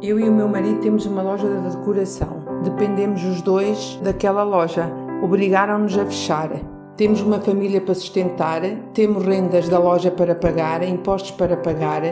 Eu e o meu marido temos uma loja de decoração. Dependemos os dois daquela loja. Obrigaram-nos a fechar. Temos uma família para sustentar, temos rendas da loja para pagar, impostos para pagar.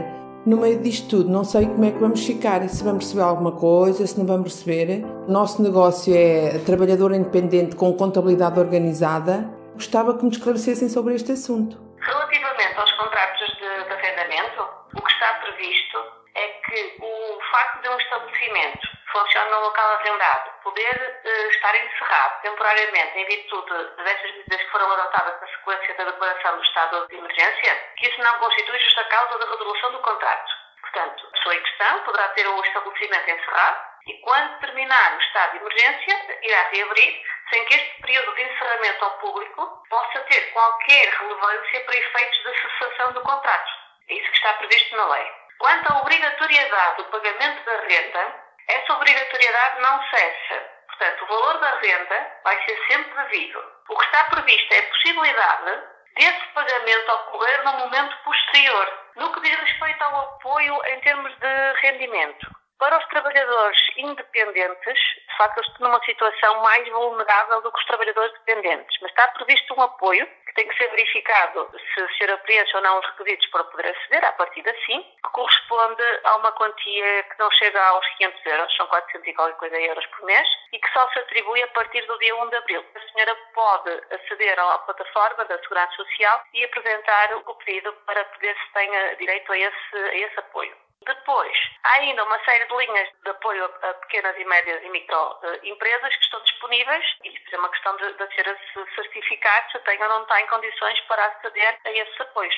No meio disto tudo, não sei como é que vamos ficar, se vamos receber alguma coisa, se não vamos receber. Nosso negócio é trabalhador independente com contabilidade organizada. Gostava que me esclarecessem sobre este assunto. Relativamente aos contratos de, de arrendamento, o que está previsto é que o facto de um estabelecimento funcionar no local arrendado poder uh, estar encerrado temporariamente em virtude destas medidas que foram adotadas na sequência da declaração do estado de emergência, que isso não constitui justa causa da resolução do contrato. Portanto, a pessoa em questão poderá ter o estabelecimento encerrado e, quando terminar o estado de emergência, irá reabrir sem que este período de encerramento ao público possa ter qualquer relevância para efeitos da cessação do contrato. É isso que está previsto na lei. Quanto à obrigatoriedade do pagamento da renda, essa obrigatoriedade não cessa. Portanto, o valor da renda vai ser sempre devido. O que está previsto é a possibilidade desse pagamento ocorrer no momento posterior, no que diz respeito ao apoio em termos de rendimento. Para os trabalhadores independentes, de facto, estão numa situação mais vulnerável do que os trabalhadores dependentes, mas está previsto um apoio que tem que ser verificado se ser apreensão ou não os requisitos para poder aceder, a partir de sim, que corresponde a uma quantia que não chega aos 500 euros, são 400 e qualquer coisa euros por mês, e que só se atribui a partir do dia 1 de abril. A senhora pode aceder à plataforma da Segurança Social e apresentar o pedido para poder se tenha direito a esse, a esse apoio. Depois, há ainda uma série de linhas de apoio a pequenas e médias e microempresas que estão disponíveis e isso é uma questão de, de ser certificado se tem ou não tem condições para aceder a esses apoios.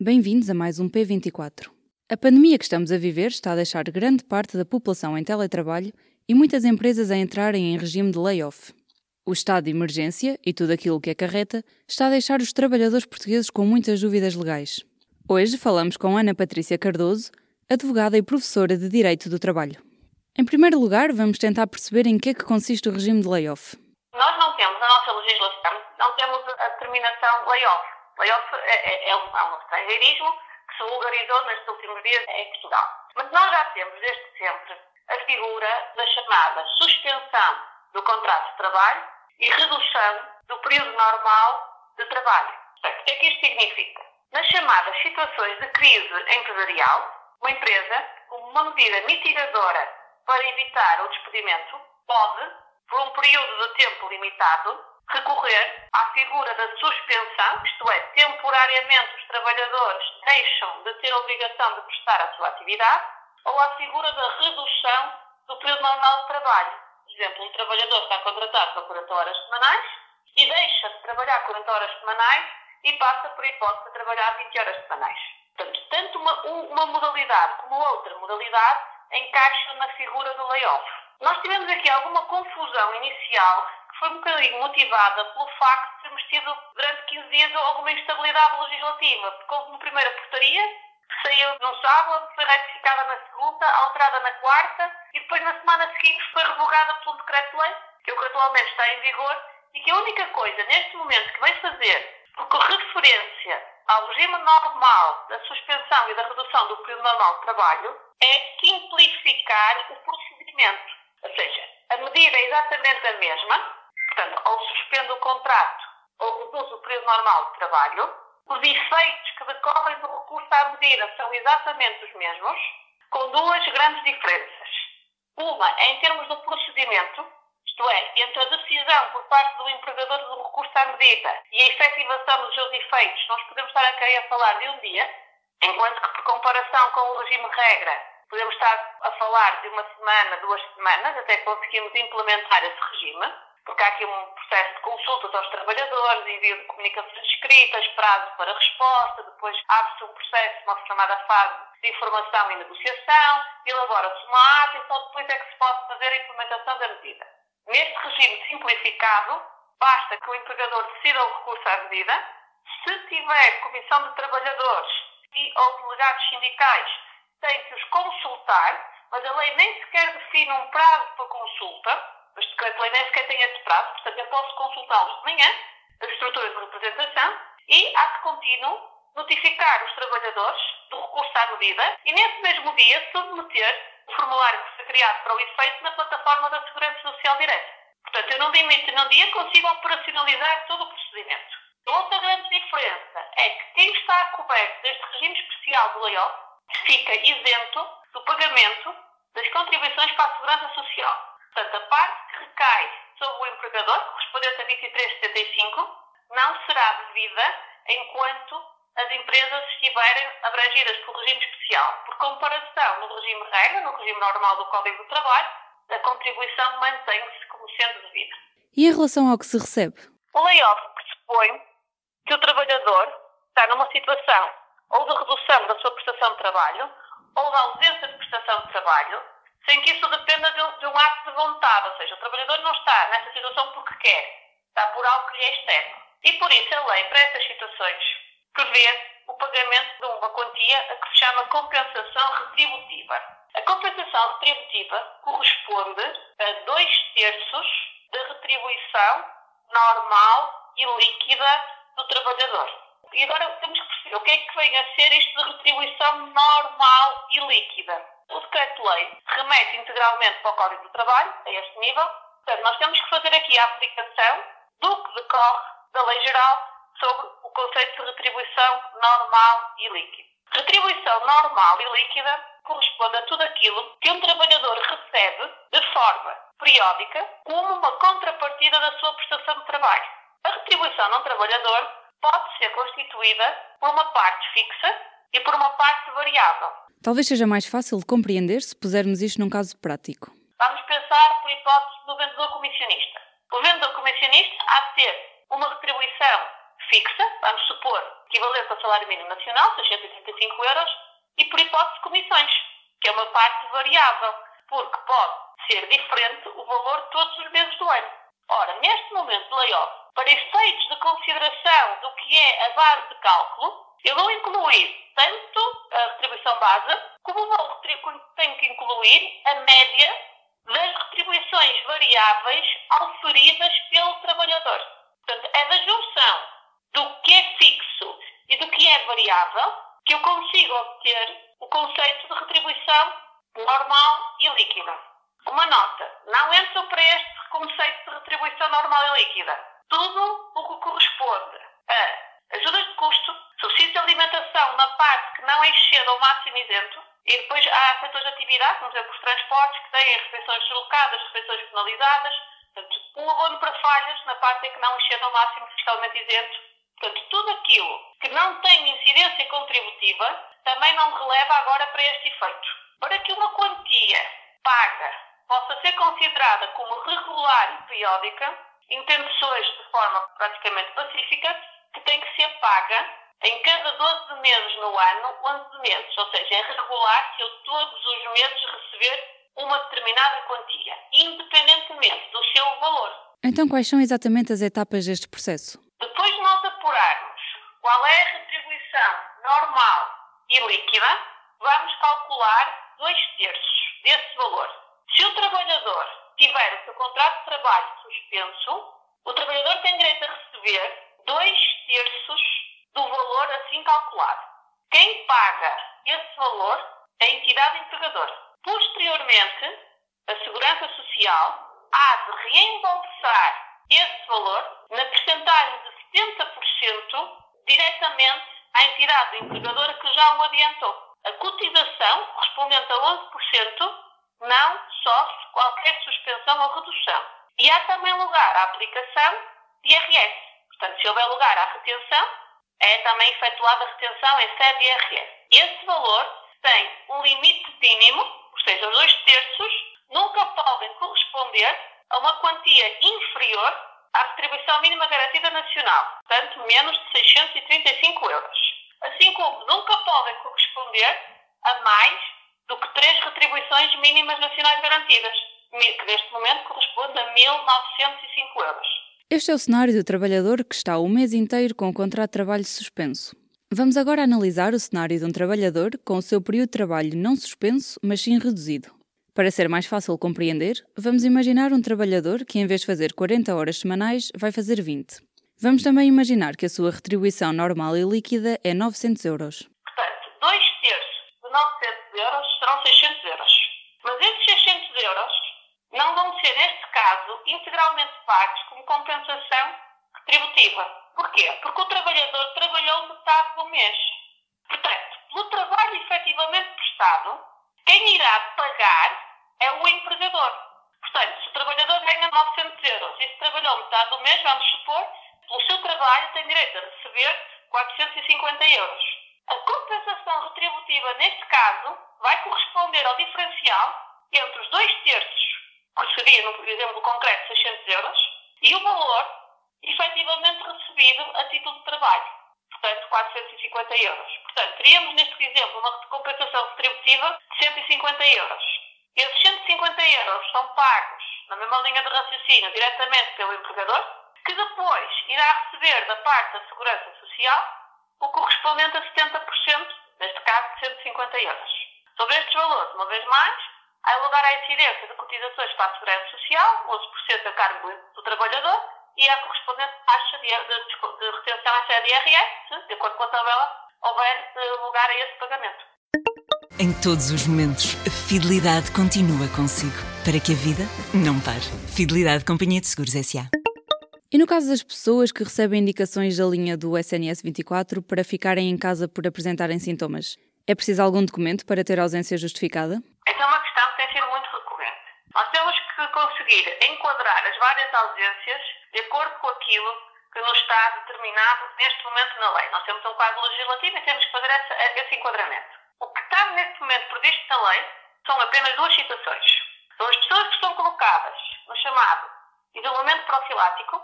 Bem-vindos a mais um P24. A pandemia que estamos a viver está a deixar grande parte da população em teletrabalho e muitas empresas a entrarem em regime de layoff. O estado de emergência e tudo aquilo que acarreta está a deixar os trabalhadores portugueses com muitas dúvidas legais. Hoje falamos com Ana Patrícia Cardoso, advogada e professora de Direito do Trabalho. Em primeiro lugar, vamos tentar perceber em que é que consiste o regime de layoff. Nós não temos, na nossa legislação, não temos a determinação layoff. Layoff é, é, é, um, estrangeirismo que se vulgarizou nestes últimos dias em Portugal. Mas nós já temos, desde sempre, a figura da chamada suspensão do contrato de trabalho e redução do período normal de trabalho. O que é que isto significa? Nas chamadas situações de crise empresarial, uma empresa, como uma medida mitigadora para evitar o despedimento, pode, por um período de tempo limitado, recorrer à figura da suspensão, isto é, temporariamente os trabalhadores deixam de ter a obrigação de prestar a sua atividade, ou à figura da redução do período normal de trabalho. Por exemplo, um trabalhador está contratado para 40 horas semanais e deixa de trabalhar 40 horas semanais e passa, por hipótese, a trabalhar 20 horas semanais. Portanto, tanto uma, uma modalidade como outra modalidade encaixam na figura do layoff. Nós tivemos aqui alguma confusão inicial que foi um bocadinho motivada pelo facto de termos tido durante 15 dias alguma instabilidade legislativa, porque houve uma primeira portaria que saiu no sábado, foi retificada na segunda, alterada na quarta e depois na semana seguinte foi revogada pelo decreto-lei, que é o que atualmente está em vigor, e que a única coisa neste momento que vem fazer, porque referência ao regime normal da suspensão e da redução do período normal de trabalho é simplificar o procedimento. Ou seja, a medida é exatamente a mesma, portanto, ou suspende o contrato ou reduz o período normal de trabalho, os efeitos que decorrem do recurso à medida são exatamente os mesmos, com duas grandes diferenças. Uma em termos do procedimento, isto é, entre a decisão por parte do empregador do recurso à medida e a efetivação dos seus efeitos, nós podemos estar aqui a falar de um dia, enquanto que, por comparação com o regime regra, podemos estar a falar de uma semana, duas semanas, até conseguirmos implementar esse regime, porque há aqui um processo de consultas aos trabalhadores, envio de comunicações escritas, prazo para resposta, depois abre-se um processo, uma chamada fase de informação e negociação, elabora-se uma ata e só depois é que se pode fazer a implementação da medida. Neste regime simplificado, basta que o empregador decida o recurso à medida. Se tiver comissão de trabalhadores e ou delegados sindicais, tem que os consultar, mas a lei nem sequer define um prazo para consulta. Este decreto-lei nem sequer tem esse prazo, portanto eu posso consultá-los de manhã, as estruturas de representação, e, ato contínuo, notificar os trabalhadores do recurso à medida e, nesse mesmo dia, submeter o formulário que foi criado para o efeito na plataforma da Segurança Social Direta. Portanto, eu não demito num dia, consigo operacionalizar todo o procedimento. Outra grande diferença é que quem está coberto deste regime especial do layoff fica isento do pagamento das contribuições para a Segurança Social. Portanto, a parte que recai sobre o empregador, correspondente a 23,75, não será devida enquanto as empresas estiverem abrangidas pelo regime especial. Por comparação, no regime regra, no regime normal do Código do Trabalho, a contribuição mantém-se como sendo devida. E em relação ao que se recebe? O layoff pressupõe que o trabalhador está numa situação ou de redução da sua prestação de trabalho ou da ausência de prestação de trabalho, sem que isso dependa de um, de um ato de vontade. Ou seja, o trabalhador não está nessa situação porque quer, está por algo que lhe é externo. E por isso a lei, para essas situações, prevê o pagamento de uma quantia a que se chama compensação retributiva. A compensação retributiva corresponde a dois terços da retribuição normal e líquida do trabalhador. E agora temos que perceber o que é que vem a ser isto de retribuição normal e líquida. O decreto-lei remete integralmente para o Código do Trabalho, a este nível. Portanto, nós temos que fazer aqui a aplicação do que decorre da Lei Geral sobre conceito de retribuição normal e líquida. Retribuição normal e líquida corresponde a tudo aquilo que um trabalhador recebe de forma periódica como uma contrapartida da sua prestação de trabalho. A retribuição de um trabalhador pode ser constituída por uma parte fixa e por uma parte variável. Talvez seja mais fácil de compreender se pusermos isto num caso prático. Vamos pensar por hipótese do vendedor comissionista. O vendedor comissionista há de ter uma retribuição fixa, vamos supor, equivalente ao salário mínimo nacional, 635 euros, e por hipótese comissões, que é uma parte variável, porque pode ser diferente o valor todos os meses do ano. Ora, neste momento de layoff, para efeitos de consideração do que é a base de cálculo, eu vou incluir tanto a retribuição base, como vou tenho que incluir a média das retribuições variáveis auferidas pelo trabalhador. Portanto, é da junção do que é fixo e do que é variável que eu consigo obter o conceito de retribuição normal e líquida. Uma nota, não entro para este conceito de retribuição normal e líquida. Tudo o que corresponde a ajudas de custo, subsídio de alimentação na parte que não exceda o máximo isento, e depois há setores de atividade, como por exemplo os transportes, que têm refeições deslocadas, refeições penalizadas, portanto, um abono para falhas na parte em que não exceda o máximo fiscalmente isento. Portanto, tudo aquilo que não tem incidência contributiva também não releva agora para este efeito. Para que uma quantia paga possa ser considerada como regular e periódica, entende-se hoje de forma praticamente pacífica que tem que ser paga em cada 12 meses no ano, 11 meses. Ou seja, é regular se eu todos os meses receber uma determinada quantia, independentemente do seu valor. Então, quais são exatamente as etapas deste processo? Depois qual é a retribuição normal e líquida, vamos calcular dois terços desse valor. Se o trabalhador tiver o seu contrato de trabalho suspenso, o trabalhador tem direito a receber dois terços do valor assim calculado. Quem paga esse valor é a entidade empregadora. Posteriormente, a Segurança Social há de reembolsar esse valor na percentagem de 70% diretamente à entidade empregadora que já o adiantou. A cotização, correspondente a 11%, não sofre qualquer suspensão ou redução. E há também lugar à aplicação de IRS. Portanto, se houver lugar à retenção, é também efetuada a retenção em sede de IRS. Esse valor tem um limite mínimo, ou seja, os dois terços, nunca podem corresponder a uma quantia inferior à retribuição mínima garantida nacional, portanto, menos de 635 euros. Assim como nunca podem corresponder a mais do que três retribuições mínimas nacionais garantidas, que neste momento corresponde a 1.905 euros. Este é o cenário do trabalhador que está o mês inteiro com o contrato de trabalho suspenso. Vamos agora analisar o cenário de um trabalhador com o seu período de trabalho não suspenso, mas sim reduzido. Para ser mais fácil compreender, vamos imaginar um trabalhador que, em vez de fazer 40 horas semanais, vai fazer 20. Vamos também imaginar que a sua retribuição normal e líquida é 900 euros. Portanto, dois terços de 900 euros serão 600 euros. neste caso, integralmente pagos como compensação retributiva. Porquê? Porque o trabalhador trabalhou metade do mês. Portanto, pelo trabalho efetivamente prestado, quem irá pagar é o empregador. Portanto, se o trabalhador ganha 900 euros e se trabalhou metade do mês, vamos supor, pelo seu trabalho tem direito a receber 450 euros. A compensação retributiva, neste caso, vai corresponder ao diferencial entre os dois terços, que seria, no exemplo concreto, 600 euros, e o valor efetivamente recebido a título de trabalho, portanto, 450 euros. Portanto, teríamos neste exemplo uma compensação retributiva de 150 euros. Esses 150 euros são pagos, na mesma linha de raciocínio, diretamente pelo empregador, que depois irá receber da parte da Segurança Social o correspondente a 70%, neste caso de 150 euros. Sobre estes valores, uma vez mais, há lugar à incidência de cotizações para a Segurança Social, 11% a cargo do trabalhador, e a correspondente taxa de, de, de retenção é de IRS, de acordo com a tabela, houver eh, lugar a esse pagamento. Em todos os momentos, a fidelidade continua consigo, para que a vida não pare. Fidelidade Companhia de Seguros S.A. E no caso das pessoas que recebem indicações da linha do SNS 24 para ficarem em casa por apresentarem sintomas, é preciso algum documento para ter ausência justificada? Essa é uma questão que tem sido muito recorrente. Nós temos que conseguir enquadrar as várias ausências de acordo com aquilo que nos está determinado neste momento na lei. Nós temos um quadro legislativo e temos que fazer essa, esse enquadramento. O que está neste momento previsto na lei são apenas duas situações. São as pessoas que estão colocadas no chamado isolamento profilático,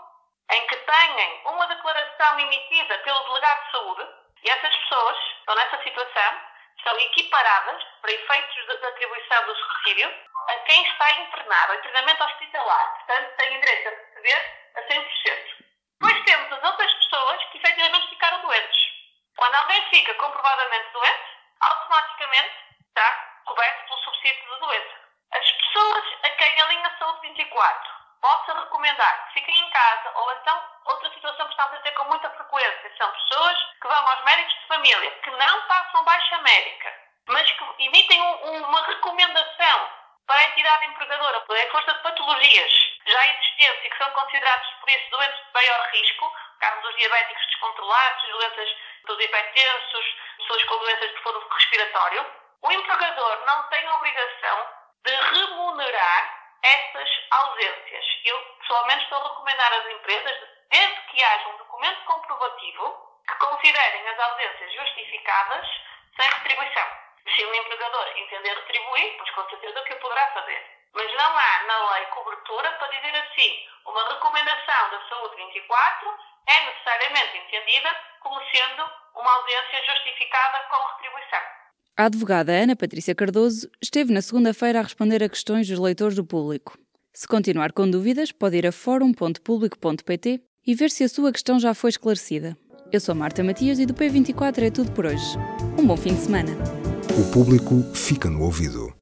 em que tenham uma declaração emitida pelo delegado de saúde, e essas pessoas estão nessa situação, são equiparadas, para efeitos de, atribuição do subsídio, a quem está internado em treinamento hospitalar. Portanto, têm direito a receber a 100%. Depois temos as outras pessoas que efetivamente ficaram doentes. Quando alguém fica comprovadamente doente, automaticamente está coberto pelo subsídio de doença. As pessoas a quem a linha Saúde 24 possa recomendar que fiquem em casa, ou então outra situação que estamos a ter com muita frequência são pessoas que vão aos médicos de família, que não passam baixa médica, mas que emitem um, uma recomendação para a entidade empregadora, em força de patologias já existentes e que são considerados por isso doentes de maior risco, caso dos diabéticos descontrolados, doenças dos hipertensos, pessoas com doenças de fundo respiratório, o empregador não tem a obrigação de remunerar essas ausências. Eu, pessoalmente, estou a recomendar às empresas, desde que haja um documento comprovativo, que considerem as ausências justificadas sem retribuição. Se um empregador entender retribuir, pois com certeza que o poderá fazer. Mas não há na lei cobertura para dizer assim, uma recomendação da Saúde 24 é necessariamente entendida como sendo uma ausência justificada com retribuição. A advogada Ana Patrícia Cardoso esteve na segunda-feira a responder a questões dos leitores do público. Se continuar com dúvidas, pode ir a fórum.público.pt e ver se a sua questão já foi esclarecida. Eu sou Marta Matias e do P24 é tudo por hoje. Um bom fim de semana. O público fica no ouvido.